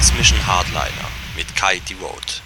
X-Mission Hardliner mit Kai Devote.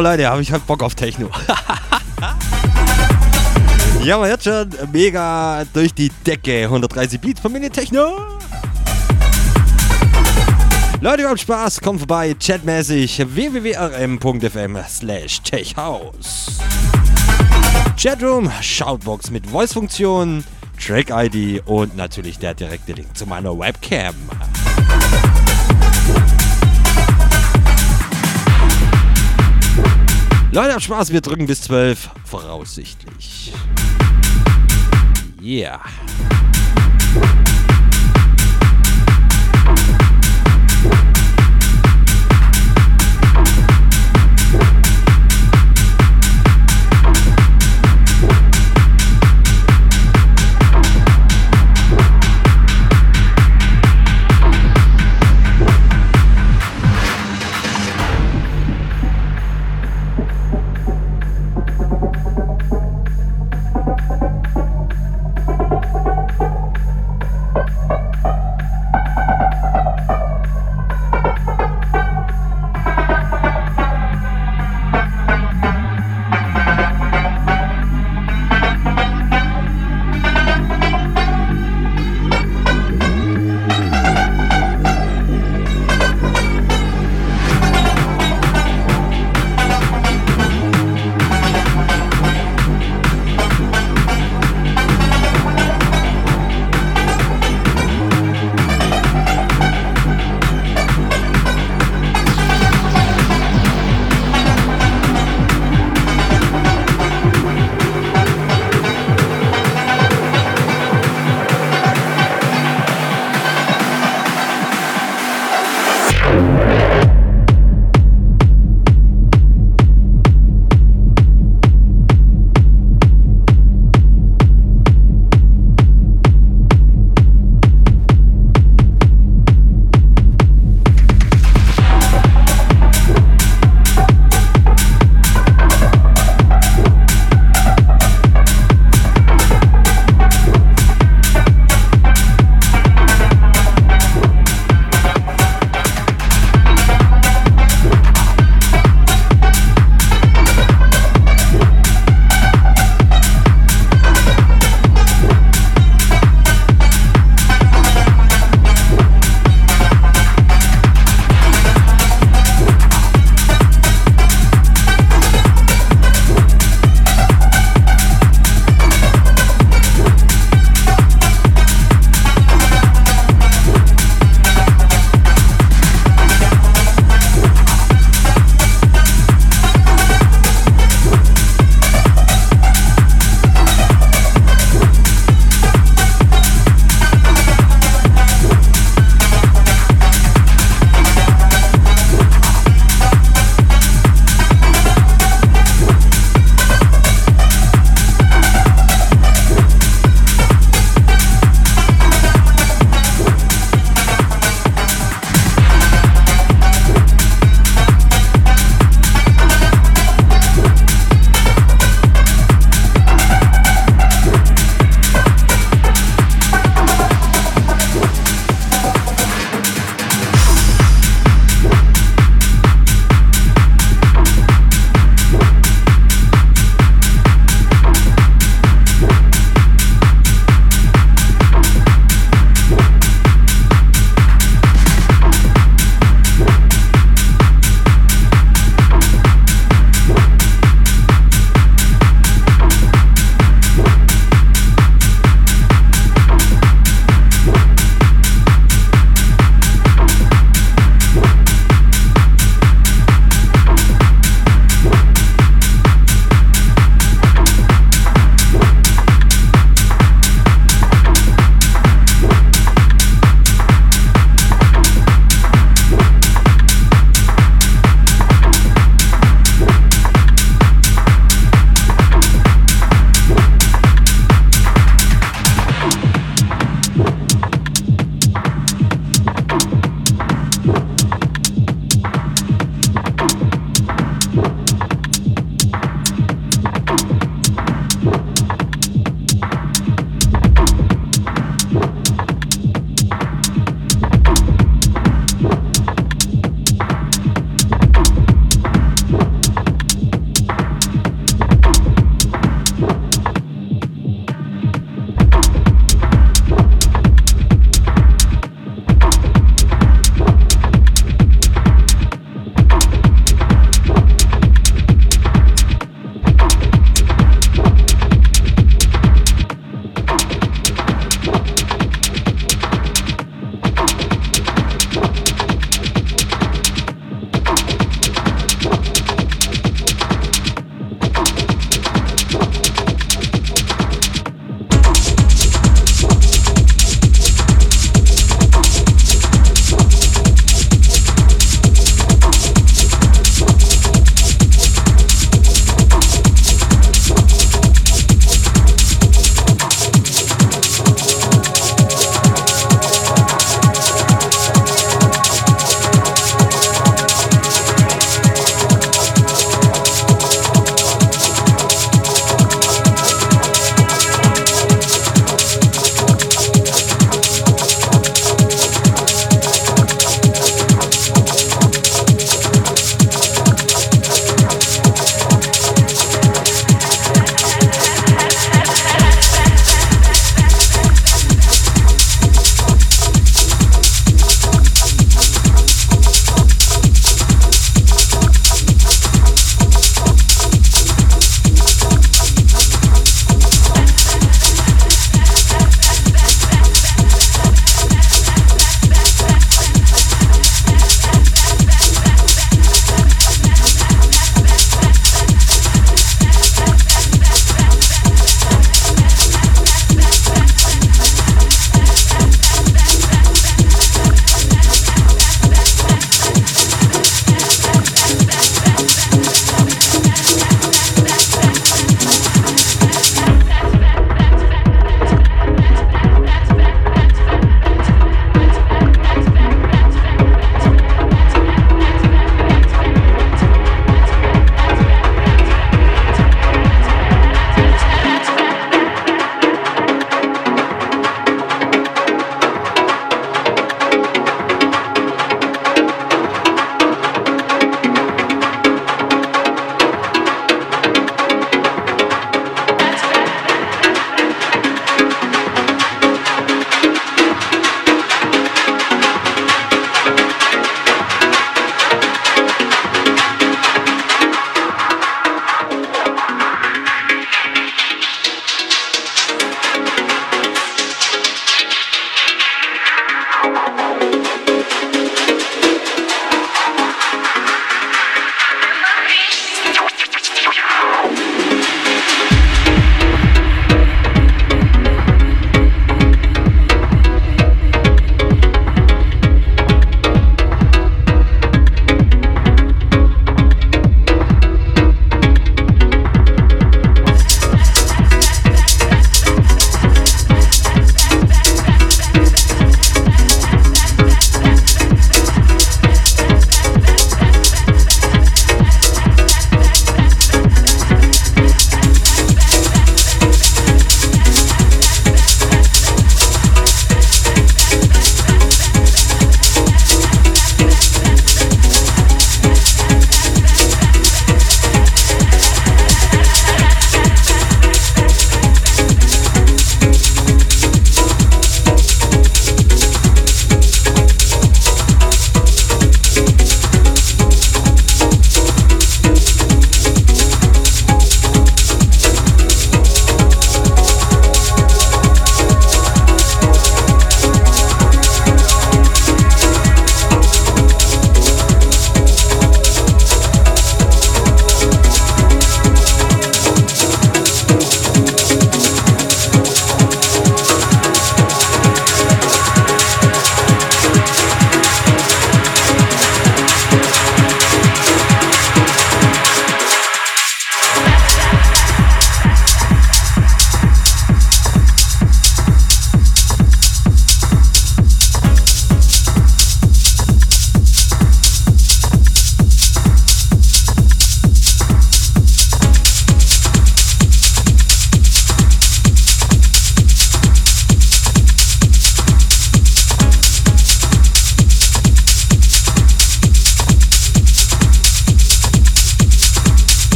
Boah, Leute, habe ich halt Bock auf Techno. ja, man hört schon mega durch die Decke. 130 Beats von Mini Techno. Leute, wir haben Spaß. Kommt vorbei, chatmäßig www.rm.fm slash techhouse. Chatroom, Shoutbox mit Voice-Funktion, Track-ID und natürlich der direkte Link zu meiner Webcam. Leute, habt Spaß, wir drücken bis 12, voraussichtlich. Yeah.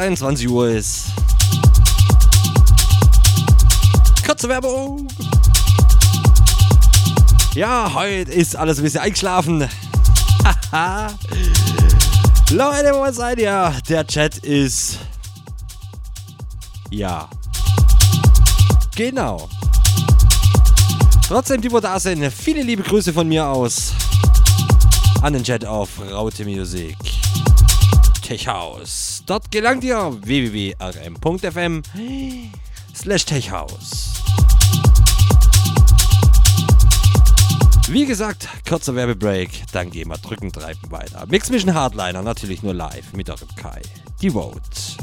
23 Uhr ist. Kurze Werbung. Ja, heute ist alles ein bisschen eingeschlafen. Leute, wo seid ihr? Der Chat ist. Ja. Genau. Trotzdem, die wo da sind, viele liebe Grüße von mir aus an den Chat auf Raute Music. Techhaus. Dort gelangt ihr www.rm.fm slash Techhaus. Wie gesagt, kurzer Werbebreak, dann gehen wir drücken, treiben weiter. Mix Mission Hardliner, natürlich nur live mit eurem Kai. Die Vote.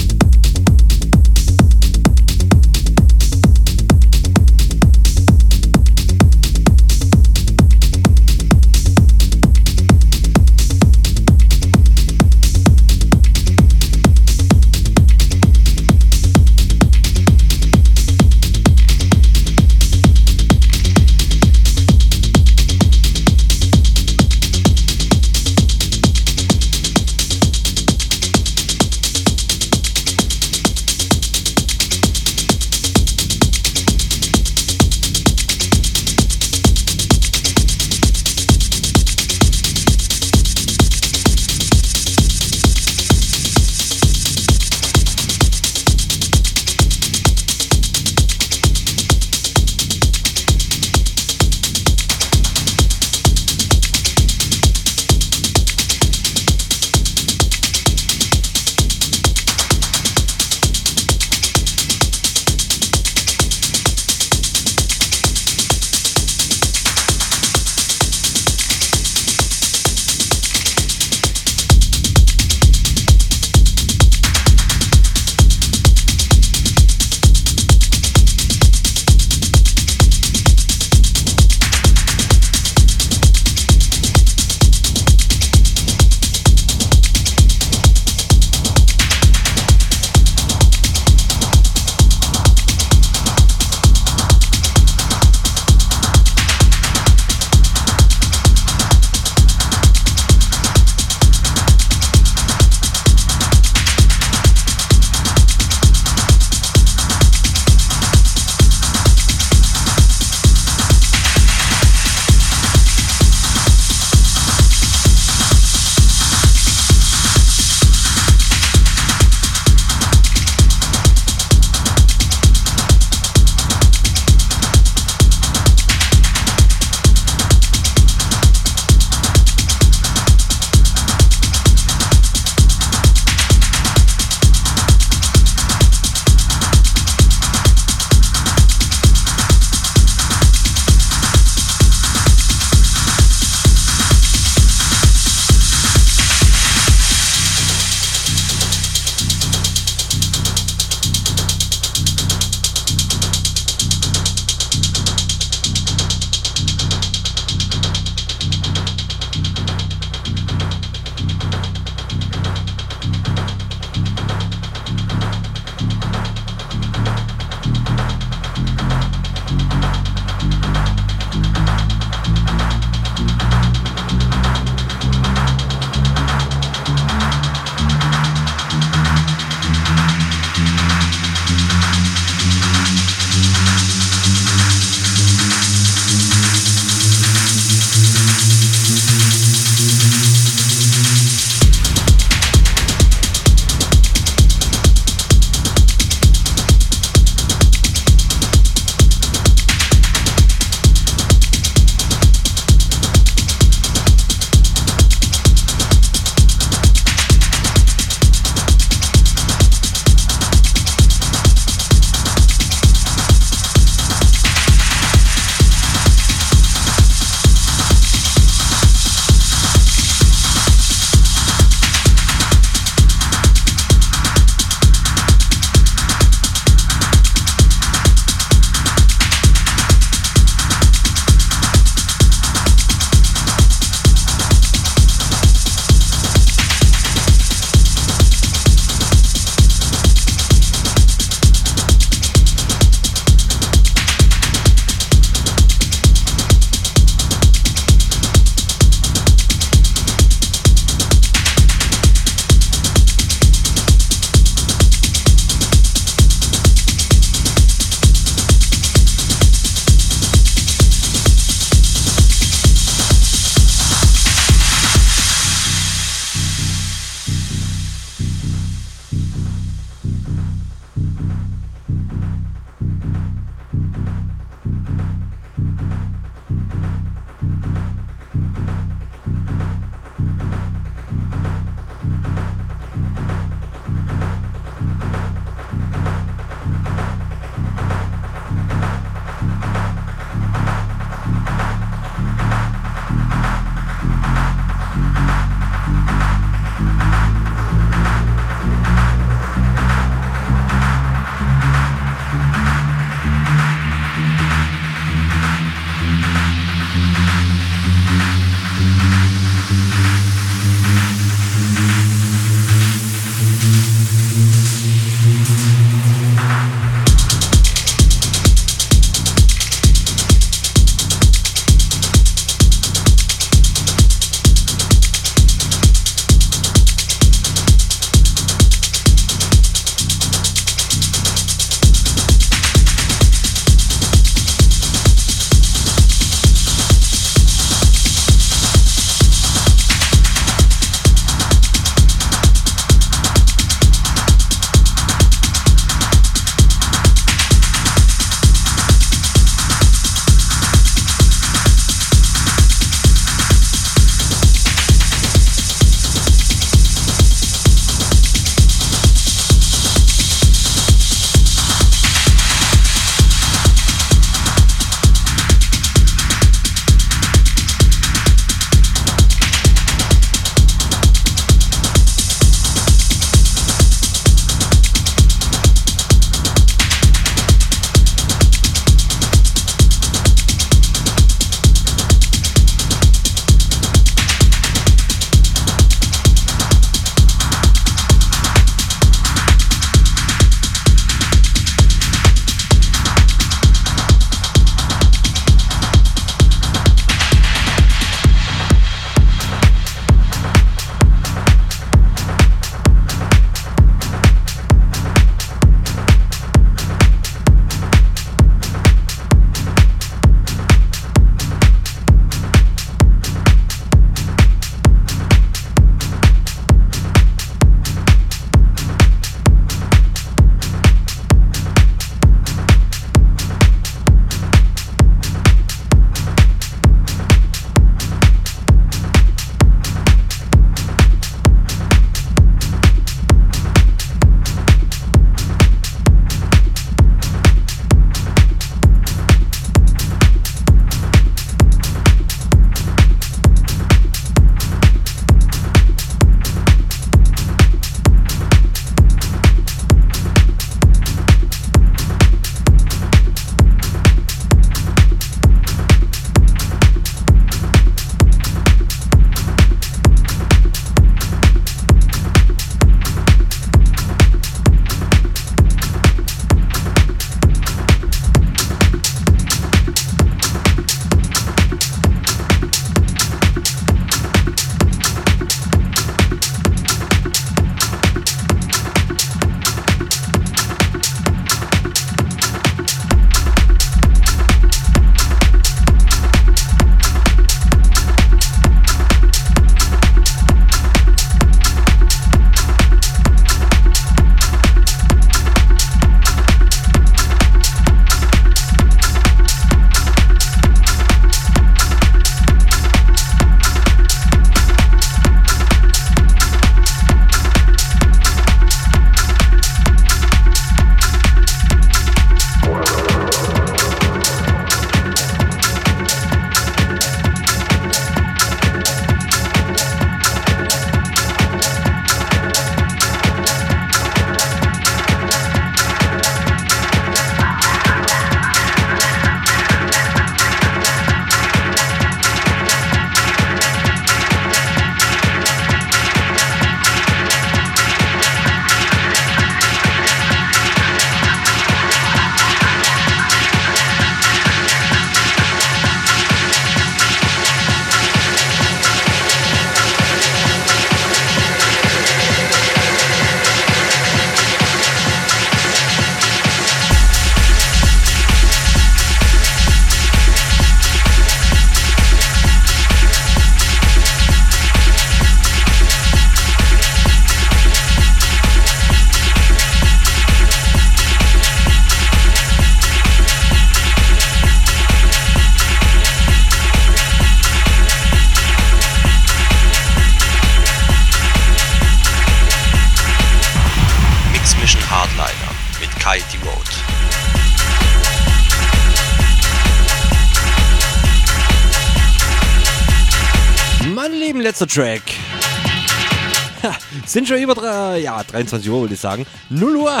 Sind schon über drei, ja, 23 Uhr, würde ich sagen. 0 Uhr.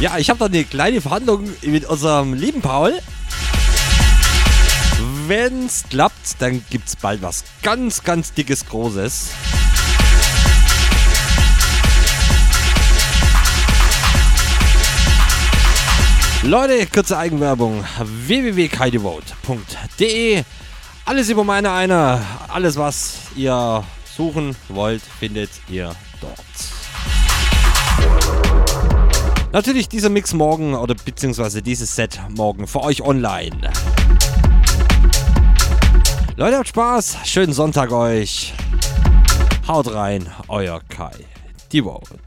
Ja, ich habe da eine kleine Verhandlung mit unserem lieben Paul. Wenn's klappt, dann gibt's bald was ganz, ganz dickes, großes. Leute, kurze Eigenwerbung. www.kaidevote.de Alles über meine eine. Alles, was ihr suchen wollt, findet ihr dort. Natürlich dieser Mix morgen oder beziehungsweise dieses Set morgen für euch online. Leute, habt Spaß. Schönen Sonntag euch. Haut rein, euer Kai. Die Vote.